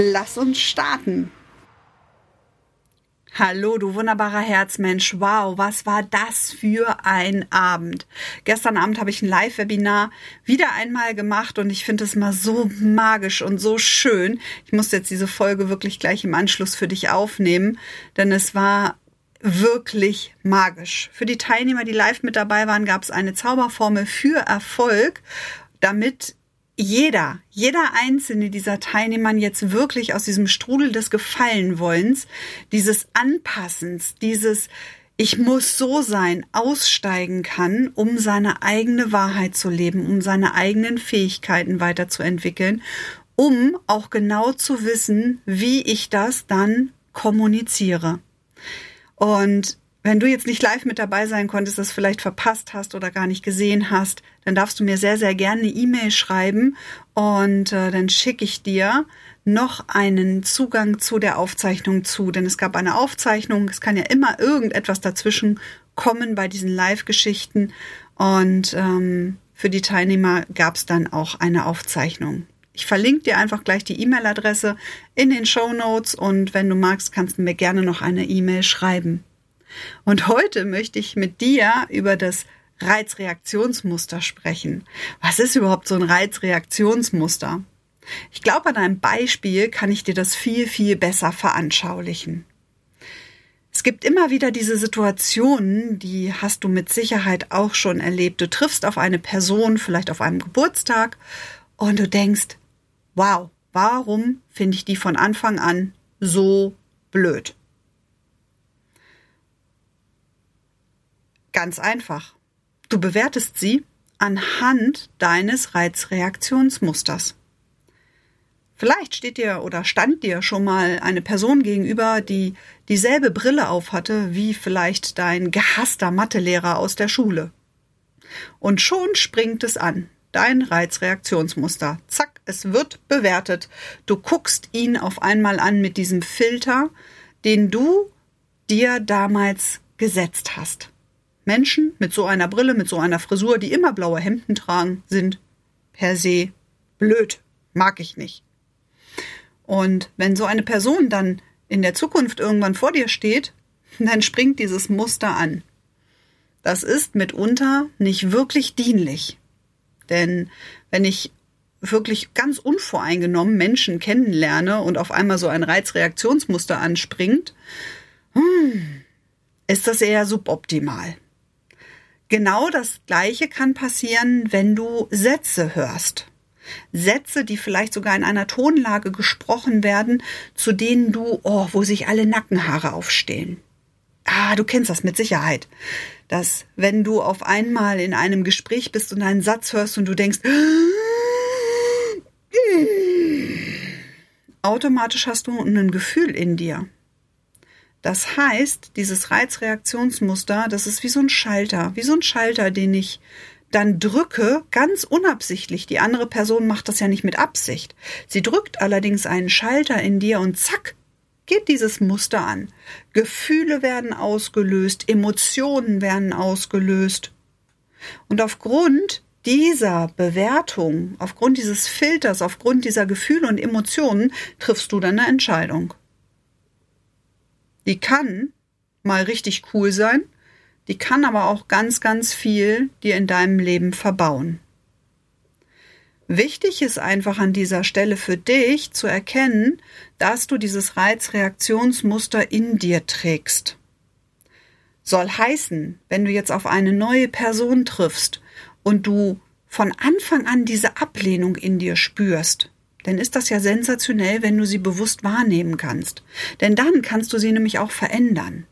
Lass uns starten. Hallo, du wunderbarer Herzmensch. Wow, was war das für ein Abend? Gestern Abend habe ich ein Live-Webinar wieder einmal gemacht und ich finde es mal so magisch und so schön. Ich muss jetzt diese Folge wirklich gleich im Anschluss für dich aufnehmen, denn es war wirklich magisch. Für die Teilnehmer, die live mit dabei waren, gab es eine Zauberformel für Erfolg, damit jeder, jeder einzelne dieser Teilnehmer jetzt wirklich aus diesem Strudel des Gefallenwollens, dieses Anpassens, dieses ich muss so sein, aussteigen kann, um seine eigene Wahrheit zu leben, um seine eigenen Fähigkeiten weiterzuentwickeln, um auch genau zu wissen, wie ich das dann kommuniziere. Und wenn du jetzt nicht live mit dabei sein konntest, das vielleicht verpasst hast oder gar nicht gesehen hast, dann darfst du mir sehr, sehr gerne eine E-Mail schreiben und äh, dann schicke ich dir noch einen Zugang zu der Aufzeichnung zu. Denn es gab eine Aufzeichnung, es kann ja immer irgendetwas dazwischen kommen bei diesen Live-Geschichten und ähm, für die Teilnehmer gab es dann auch eine Aufzeichnung. Ich verlinke dir einfach gleich die E-Mail-Adresse in den Show Notes und wenn du magst, kannst du mir gerne noch eine E-Mail schreiben. Und heute möchte ich mit dir über das Reizreaktionsmuster sprechen. Was ist überhaupt so ein Reizreaktionsmuster? Ich glaube, an einem Beispiel kann ich dir das viel, viel besser veranschaulichen. Es gibt immer wieder diese Situationen, die hast du mit Sicherheit auch schon erlebt. Du triffst auf eine Person, vielleicht auf einem Geburtstag, und du denkst, wow, warum finde ich die von Anfang an so blöd? Ganz einfach. Du bewertest sie anhand deines Reizreaktionsmusters. Vielleicht steht dir oder stand dir schon mal eine Person gegenüber, die dieselbe Brille aufhatte wie vielleicht dein gehasster Mathelehrer aus der Schule. Und schon springt es an. Dein Reizreaktionsmuster. Zack, es wird bewertet. Du guckst ihn auf einmal an mit diesem Filter, den du dir damals gesetzt hast. Menschen mit so einer Brille, mit so einer Frisur, die immer blaue Hemden tragen, sind per se blöd. Mag ich nicht. Und wenn so eine Person dann in der Zukunft irgendwann vor dir steht, dann springt dieses Muster an. Das ist mitunter nicht wirklich dienlich. Denn wenn ich wirklich ganz unvoreingenommen Menschen kennenlerne und auf einmal so ein Reizreaktionsmuster anspringt, hm, ist das eher suboptimal. Genau das Gleiche kann passieren, wenn du Sätze hörst. Sätze, die vielleicht sogar in einer Tonlage gesprochen werden, zu denen du, oh, wo sich alle Nackenhaare aufstehen. Ah, du kennst das mit Sicherheit. Dass, wenn du auf einmal in einem Gespräch bist und einen Satz hörst und du denkst, automatisch hast du ein Gefühl in dir. Das heißt, dieses Reizreaktionsmuster, das ist wie so ein Schalter, wie so ein Schalter, den ich dann drücke, ganz unabsichtlich. Die andere Person macht das ja nicht mit Absicht. Sie drückt allerdings einen Schalter in dir und zack, geht dieses Muster an. Gefühle werden ausgelöst, Emotionen werden ausgelöst. Und aufgrund dieser Bewertung, aufgrund dieses Filters, aufgrund dieser Gefühle und Emotionen triffst du dann eine Entscheidung. Die kann mal richtig cool sein, die kann aber auch ganz, ganz viel dir in deinem Leben verbauen. Wichtig ist einfach an dieser Stelle für dich zu erkennen, dass du dieses Reizreaktionsmuster in dir trägst. Soll heißen, wenn du jetzt auf eine neue Person triffst und du von Anfang an diese Ablehnung in dir spürst, dann ist das ja sensationell, wenn du sie bewusst wahrnehmen kannst. Denn dann kannst du sie nämlich auch verändern.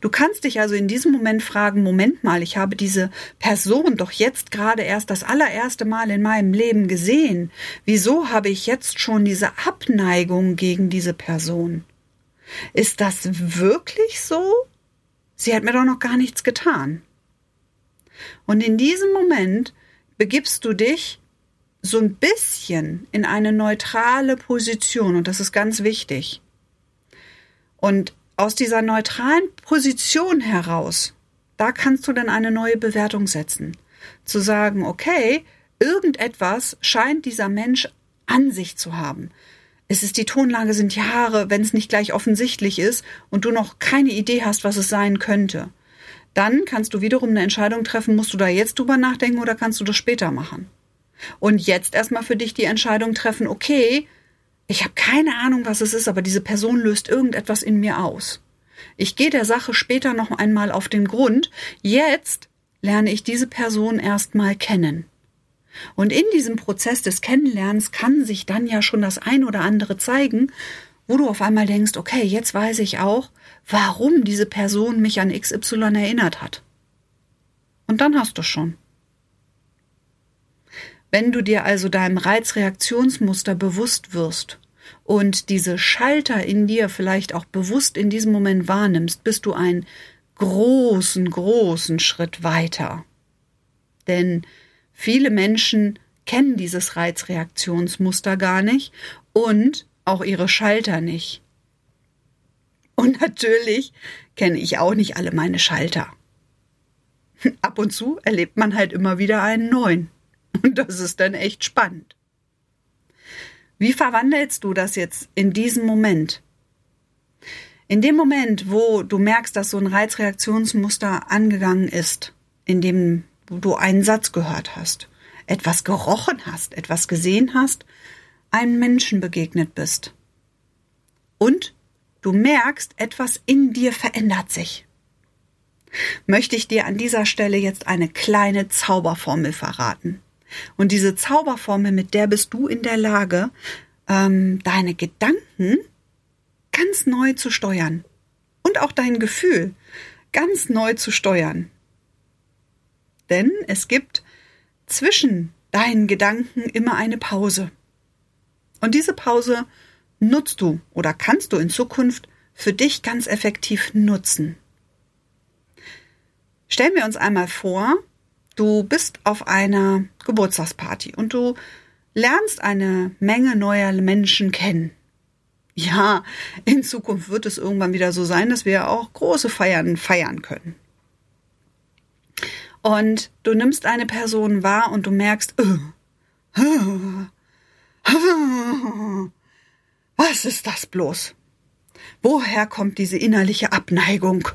Du kannst dich also in diesem Moment fragen, Moment mal, ich habe diese Person doch jetzt gerade erst das allererste Mal in meinem Leben gesehen. Wieso habe ich jetzt schon diese Abneigung gegen diese Person? Ist das wirklich so? Sie hat mir doch noch gar nichts getan. Und in diesem Moment begibst du dich so ein bisschen in eine neutrale Position und das ist ganz wichtig. Und aus dieser neutralen Position heraus, da kannst du dann eine neue Bewertung setzen. Zu sagen, okay, irgendetwas scheint dieser Mensch an sich zu haben. Es ist die Tonlage sind Jahre, wenn es nicht gleich offensichtlich ist und du noch keine Idee hast, was es sein könnte. Dann kannst du wiederum eine Entscheidung treffen, musst du da jetzt drüber nachdenken oder kannst du das später machen? Und jetzt erstmal für dich die Entscheidung treffen, okay, ich habe keine Ahnung, was es ist, aber diese Person löst irgendetwas in mir aus. Ich gehe der Sache später noch einmal auf den Grund. Jetzt lerne ich diese Person erstmal kennen. Und in diesem Prozess des Kennenlernens kann sich dann ja schon das ein oder andere zeigen, wo du auf einmal denkst, okay, jetzt weiß ich auch, warum diese Person mich an XY erinnert hat. Und dann hast du schon. Wenn du dir also deinem Reizreaktionsmuster bewusst wirst und diese Schalter in dir vielleicht auch bewusst in diesem Moment wahrnimmst, bist du einen großen, großen Schritt weiter. Denn viele Menschen kennen dieses Reizreaktionsmuster gar nicht und auch ihre Schalter nicht. Und natürlich kenne ich auch nicht alle meine Schalter. Ab und zu erlebt man halt immer wieder einen neuen. Und das ist dann echt spannend. Wie verwandelst du das jetzt in diesem Moment? In dem Moment, wo du merkst, dass so ein Reizreaktionsmuster angegangen ist, in dem du einen Satz gehört hast, etwas gerochen hast, etwas gesehen hast, einem Menschen begegnet bist. Und du merkst, etwas in dir verändert sich. Möchte ich dir an dieser Stelle jetzt eine kleine Zauberformel verraten. Und diese Zauberformel, mit der bist du in der Lage, ähm, deine Gedanken ganz neu zu steuern. Und auch dein Gefühl ganz neu zu steuern. Denn es gibt zwischen deinen Gedanken immer eine Pause. Und diese Pause nutzt du oder kannst du in Zukunft für dich ganz effektiv nutzen. Stellen wir uns einmal vor, Du bist auf einer Geburtstagsparty und du lernst eine Menge neuer Menschen kennen. Ja, in Zukunft wird es irgendwann wieder so sein, dass wir auch große Feiern feiern können. Und du nimmst eine Person wahr und du merkst, äh, was ist das bloß? Woher kommt diese innerliche Abneigung?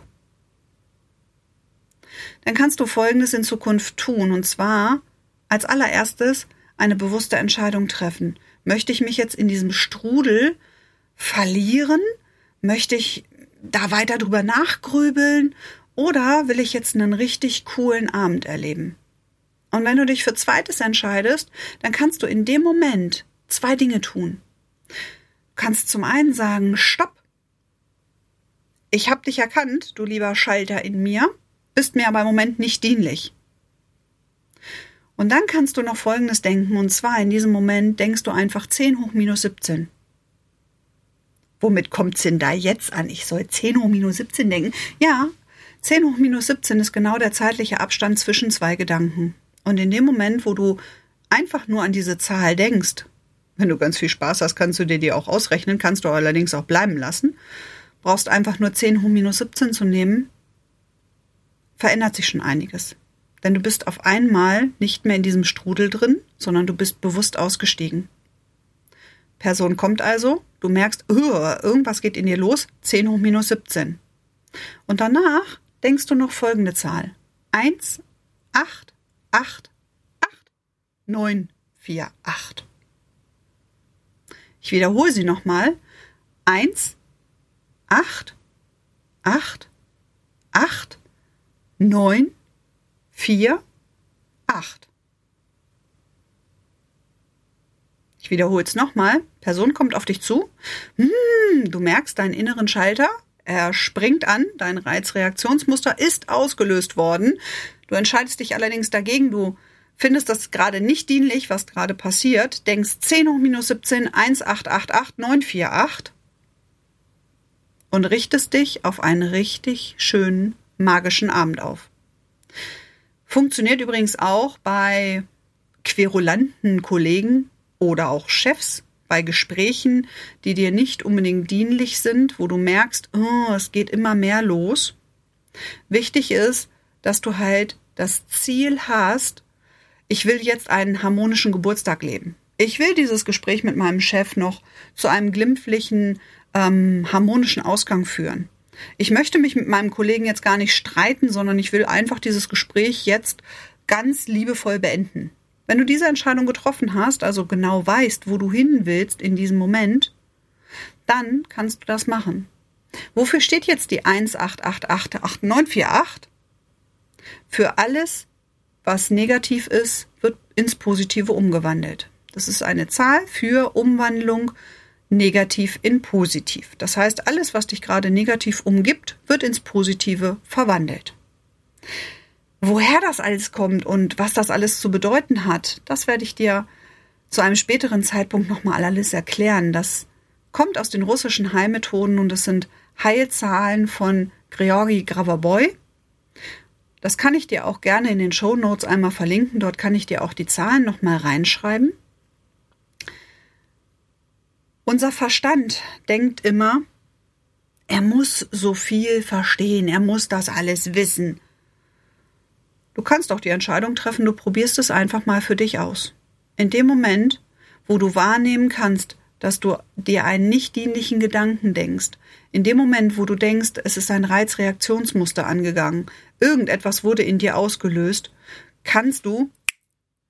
Dann kannst du Folgendes in Zukunft tun. Und zwar als allererstes eine bewusste Entscheidung treffen. Möchte ich mich jetzt in diesem Strudel verlieren? Möchte ich da weiter drüber nachgrübeln? Oder will ich jetzt einen richtig coolen Abend erleben? Und wenn du dich für zweites entscheidest, dann kannst du in dem Moment zwei Dinge tun. Du kannst zum einen sagen, stopp. Ich hab dich erkannt, du lieber Schalter in mir bist mir aber im Moment nicht dienlich. Und dann kannst du noch Folgendes denken, und zwar in diesem Moment denkst du einfach 10 hoch minus 17. Womit kommt's denn da jetzt an? Ich soll 10 hoch minus 17 denken. Ja, 10 hoch minus 17 ist genau der zeitliche Abstand zwischen zwei Gedanken. Und in dem Moment, wo du einfach nur an diese Zahl denkst, wenn du ganz viel Spaß hast, kannst du dir die auch ausrechnen, kannst du allerdings auch bleiben lassen, brauchst einfach nur 10 hoch minus 17 zu nehmen verändert sich schon einiges. Denn du bist auf einmal nicht mehr in diesem Strudel drin, sondern du bist bewusst ausgestiegen. Person kommt also, du merkst, irgendwas geht in dir los, 10 hoch minus 17. Und danach denkst du noch folgende Zahl. 1, 8, 8, 8, 9, 4, 8. Ich wiederhole sie nochmal. 1, 8, 8, 8, neun, vier, acht. Ich wiederhole es nochmal. Person kommt auf dich zu. Hm, du merkst deinen inneren Schalter. Er springt an, dein Reizreaktionsmuster ist ausgelöst worden. Du entscheidest dich allerdings dagegen, du findest das gerade nicht dienlich, was gerade passiert, denkst 10 hoch minus 17, 1888, 948 und richtest dich auf einen richtig schönen magischen Abend auf. Funktioniert übrigens auch bei querulanten Kollegen oder auch Chefs, bei Gesprächen, die dir nicht unbedingt dienlich sind, wo du merkst, oh, es geht immer mehr los. Wichtig ist, dass du halt das Ziel hast, ich will jetzt einen harmonischen Geburtstag leben. Ich will dieses Gespräch mit meinem Chef noch zu einem glimpflichen, ähm, harmonischen Ausgang führen. Ich möchte mich mit meinem Kollegen jetzt gar nicht streiten, sondern ich will einfach dieses Gespräch jetzt ganz liebevoll beenden. Wenn du diese Entscheidung getroffen hast, also genau weißt, wo du hin willst in diesem Moment, dann kannst du das machen. Wofür steht jetzt die 188888948? Für alles, was negativ ist, wird ins Positive umgewandelt. Das ist eine Zahl für Umwandlung negativ in positiv. Das heißt, alles, was dich gerade negativ umgibt, wird ins Positive verwandelt. Woher das alles kommt und was das alles zu bedeuten hat, das werde ich dir zu einem späteren Zeitpunkt nochmal alles erklären. Das kommt aus den russischen Heilmethoden und es sind Heilzahlen von Georgi Gravaboy. Das kann ich dir auch gerne in den Show Notes einmal verlinken. Dort kann ich dir auch die Zahlen nochmal reinschreiben. Unser Verstand denkt immer, er muss so viel verstehen, er muss das alles wissen. Du kannst auch die Entscheidung treffen, du probierst es einfach mal für dich aus. In dem Moment, wo du wahrnehmen kannst, dass du dir einen nicht dienlichen Gedanken denkst, in dem Moment, wo du denkst, es ist ein Reizreaktionsmuster angegangen, irgendetwas wurde in dir ausgelöst, kannst du,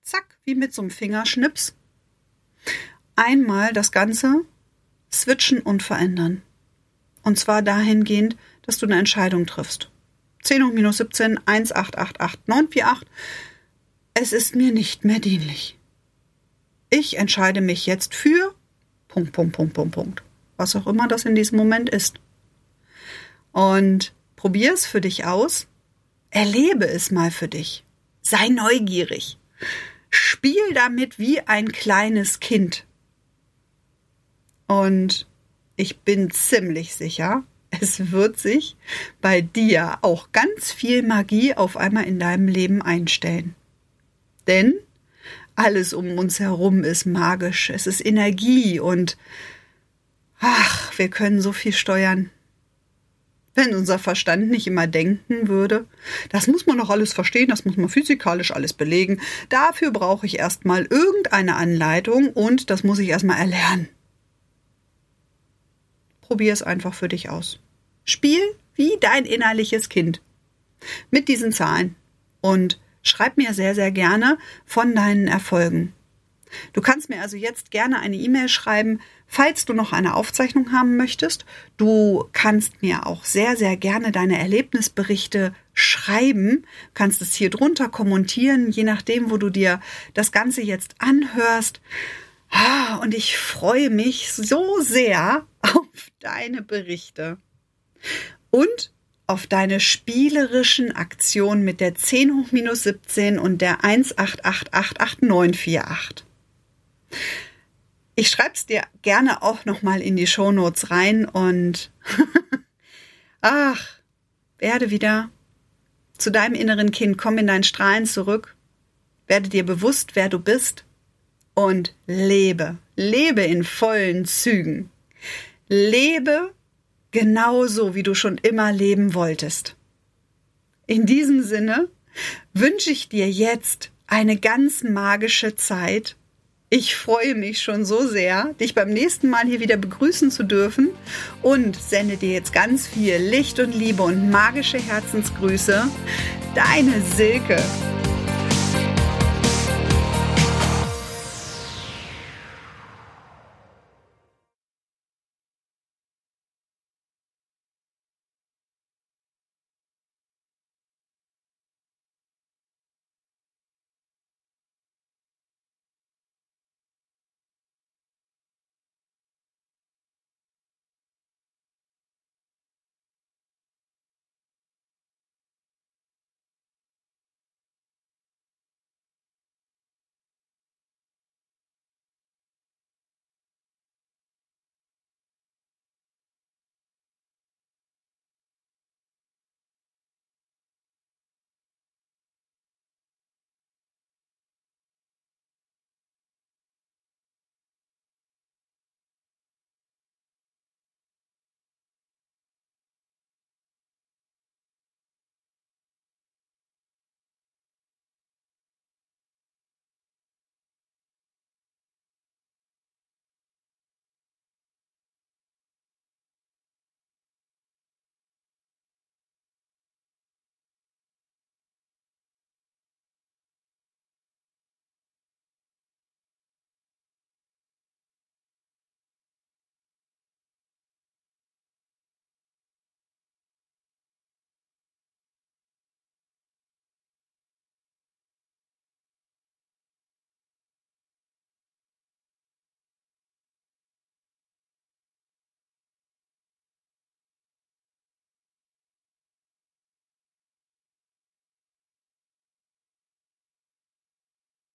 zack, wie mit so einem Fingerschnips, einmal das Ganze switchen und verändern. Und zwar dahingehend, dass du eine Entscheidung triffst. 10 hoch minus 17, 1888948. Es ist mir nicht mehr dienlich. Ich entscheide mich jetzt für Punkt, Punkt, Punkt, Punkt, Punkt. Was auch immer das in diesem Moment ist. Und probier es für dich aus. Erlebe es mal für dich. Sei neugierig. Spiel damit wie ein kleines Kind. Und ich bin ziemlich sicher, es wird sich bei dir auch ganz viel Magie auf einmal in deinem Leben einstellen. Denn alles um uns herum ist magisch, es ist Energie und ach, wir können so viel steuern. Wenn unser Verstand nicht immer denken würde, das muss man doch alles verstehen, das muss man physikalisch alles belegen, dafür brauche ich erstmal irgendeine Anleitung und das muss ich erstmal erlernen. Probier es einfach für dich aus. Spiel wie dein innerliches Kind mit diesen Zahlen und Schreib mir sehr, sehr gerne von deinen Erfolgen. Du kannst mir also jetzt gerne eine E-Mail schreiben, falls du noch eine Aufzeichnung haben möchtest. Du kannst mir auch sehr, sehr gerne deine Erlebnisberichte schreiben, kannst es hier drunter kommentieren, je nachdem, wo du dir das Ganze jetzt anhörst. Ah, und ich freue mich so sehr auf deine Berichte. Und auf deine spielerischen Aktionen mit der 10 hoch minus 17 und der 188888948. Ich schreib's dir gerne auch nochmal in die Shownotes rein und ach, werde wieder zu deinem inneren Kind, komm in dein Strahlen zurück, werde dir bewusst, wer du bist und lebe, lebe in vollen Zügen. Lebe genauso wie du schon immer leben wolltest. In diesem Sinne wünsche ich dir jetzt eine ganz magische Zeit. Ich freue mich schon so sehr, dich beim nächsten Mal hier wieder begrüßen zu dürfen und sende dir jetzt ganz viel Licht und Liebe und magische Herzensgrüße. Deine Silke.